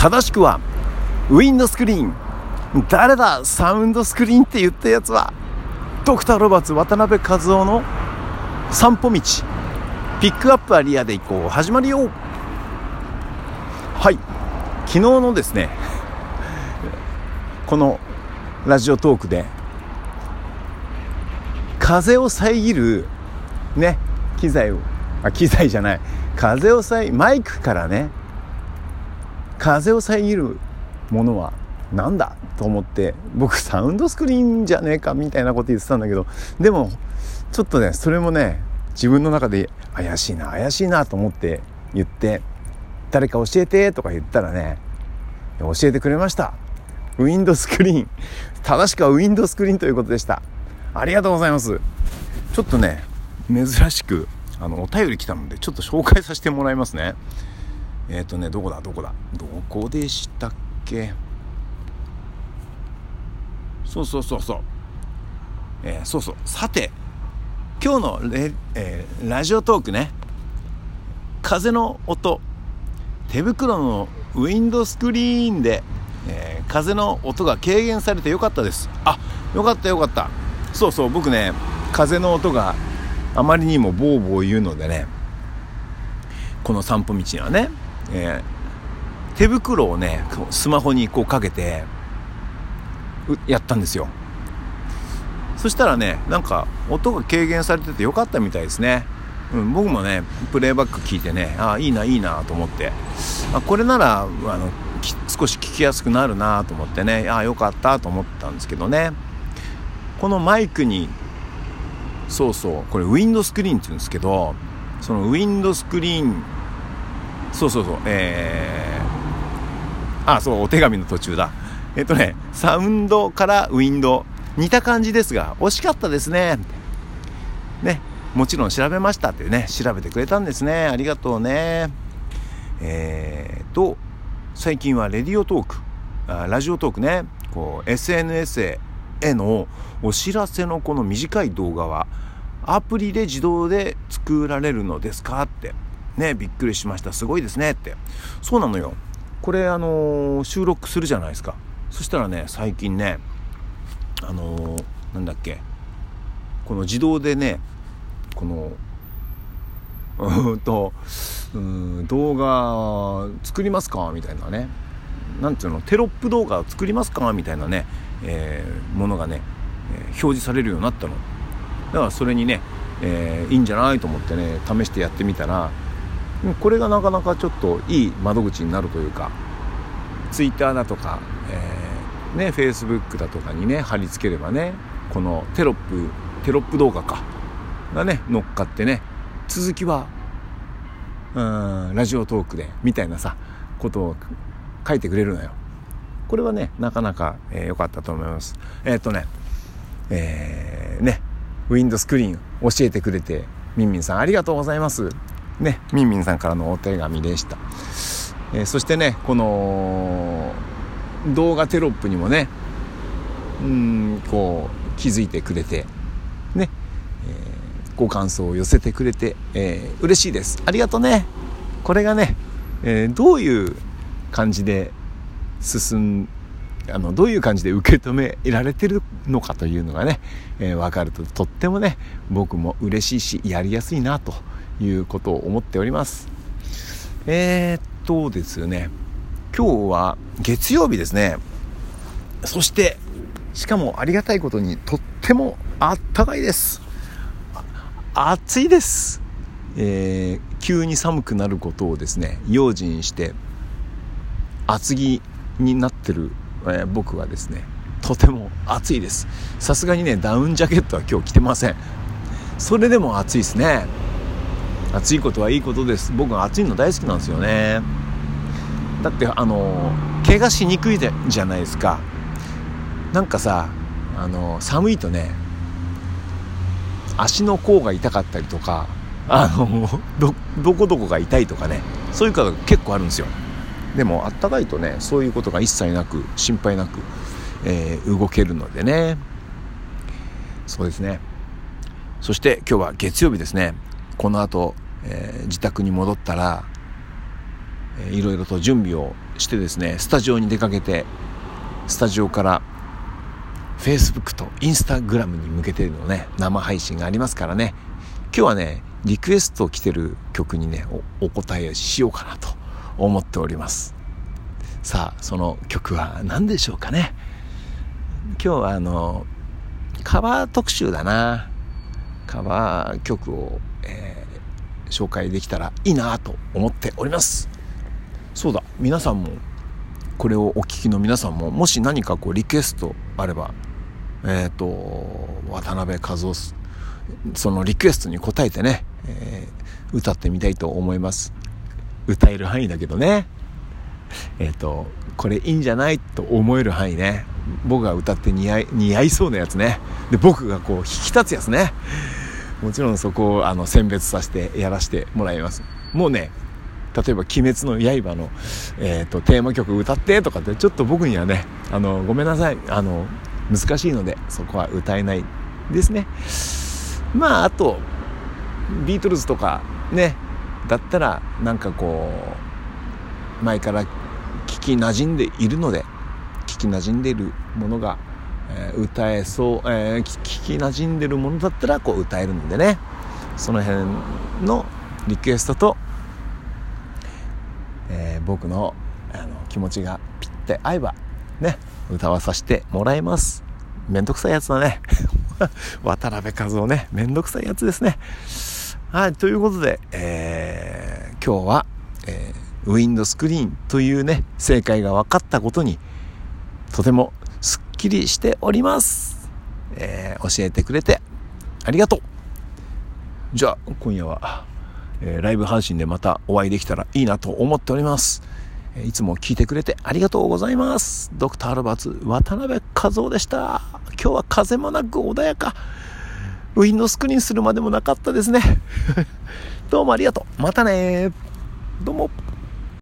正しくはウィンドスクリーン。誰だサウンドスクリーンって言ったやつは。ドクターロバーツ渡辺和夫の散歩道。ピックアップアリアで行こう。始まるよ。はい。昨日のですねこのラジオトークで風を遮るね機材をあ機材じゃない。風を遮マイクからね風を遮るものはなんだと思って僕サウンドスクリーンじゃねえかみたいなこと言ってたんだけどでもちょっとねそれもね自分の中で怪しいな怪しいなと思って言って誰か教えてとか言ったらね教えてくれました。ウィンドスクリーン。正しくはウィンドスクリーンということでした。ありがとうございます。ちょっとね珍しくあのお便り来たのでちょっと紹介させてもらいますね。えっ、ー、とねどこだ？どこだ？どこでしたっけ？そうそうそうそう、えー、そうそう。さて今日のレ、えー、ラジオトークね。風の音。手袋のウィンドスクリーンで、えー、風の音が軽減されてよかったです。あよかったよかった。そうそう。僕ね風の音があまりにもボーボー言うのでねこの散歩道にはね、えー、手袋をねスマホにこうかけてやったんですよ。そしたらねなんか音が軽減されててよかったみたいですね、うん、僕もねプレイバック聞いてねああいいないいなと思って。あこれならあの少し聞きやすくなるなと思ってねああよかったと思ったんですけどね。このマイクにそうそうこれウィンドスクリーンって言うんですけどそのウィンドスクリーンそうそうそうえー、あそうお手紙の途中だえっとね、サウンドからウィンド似た感じですが、惜しかったですね。ね、もちろん調べましたってね、調べてくれたんですね。ありがとうね。えー、と、最近はレディオトーク、あラジオトークね、こう、SNS へのお知らせのこの短い動画は、アプリで自動で作られるのですかって。ね、びっくりしました。すごいですねって。そうなのよ。これ、あのー、収録するじゃないですか。そしたらね最近ねあのー、なんだっけこの自動でねこの うんとうん動画作りますかみたいなねなんていうの？テロップ動画作りますかみたいなね、えー、ものがね、えー、表示されるようになったのだからそれにね、えー、いいんじゃないと思ってね試してやってみたらこれがなかなかちょっといい窓口になるというかツイッターだとか、えー、ね、フェイスブックだとかにね、貼り付ければね、このテロップ、テロップ動画か、がね、乗っかってね、続きは、うん、ラジオトークで、みたいなさ、ことを書いてくれるのよ。これはね、なかなか良、えー、かったと思います。えー、っとね、えー、ね、ウィンドスクリーン教えてくれて、みんみんさんありがとうございます。ね、みんみんさんからのお手紙でした。えー、そしてねこの動画テロップにもねうんこう気づいてくれてね、えー、ご感想を寄せてくれて、えー、嬉しいですありがとうねこれがね、えー、どういう感じで進んあのどういう感じで受け止められてるのかというのがね、えー、分かるととってもね僕も嬉しいしやりやすいなということを思っておりますえー、とですね、今日は月曜日ですね。そして、しかもありがたいことにとってもあったかいです。暑いです。えー、急に寒くなることをですね、用心して、厚着になってる、えー、僕はですね、とても暑いです。さすがにね、ダウンジャケットは今日着てません。それでも暑いですね。暑いことはいいことです。僕は暑いの大好きなんですよね。だってあの怪我しにくいじゃないですか。なんかさあの寒いとね足の甲が痛かったりとかあのどどこどこが痛いとかねそういう方結構あるんですよ。でもあったかいとねそういうことが一切なく心配なく、えー、動けるのでね。そうですね。そして今日は月曜日ですね。この後、えー、自宅に戻ったらえー、いろいろと準備をしてですねスタジオに出かけてスタジオから Facebook と Instagram に向けてのね生配信がありますからね。今日はねリクエスト来てる曲にねお答えしようかなと思っております。さあその曲は何でしょうかね。今日はあのカバー特集だな。カバー曲を、えー、紹介できたらいいなと思っております。そうだ。皆さんもこれをお聞きの皆さんももし何かこうリクエストあればえっ、ー、と渡辺和夫そのリクエストに応えてね、えー、歌ってみたいと思います。歌える範囲だけどね。えっ、ー、とこれいいんじゃないと思える範囲ね。僕が歌って似合い似合いそうなやつね。で僕がこう引き立つやつね。もちろんそこをあの選別させてやらせてもらいます。もうね例えば「鬼滅の刃の」えーと、テーマ曲歌ってとかってちょっと僕にはねあのごめんなさい。あの難しいのでそこは歌えないですね。まああとビートルズとかねだったらなんかこう前から聞きなじんでいるので聞きなじんでいるものが、歌えそう、えー、聞きなじんでるものだったらこう歌えるんでね。その辺のリクエストと、えー、僕のあの気持ちがぴって合えばね歌わさせてもらいます。めんどくさいやつだね。渡辺和夫ね。めんどくさいやつですね。はいということで、えー、今日は、えー、ウィンドスクリーンというね正解が分かったことにとてもきりしております、えー、教えてくれてありがとうじゃあ今夜は、えー、ライブ配信でまたお会いできたらいいなと思っておりますえいつも聞いてくれてありがとうございます。ドクターアルバツ渡辺和夫でした。今日は風もなく穏やか。ウィンドスクリーンするまでもなかったですね。どうもありがとう。またねどうも。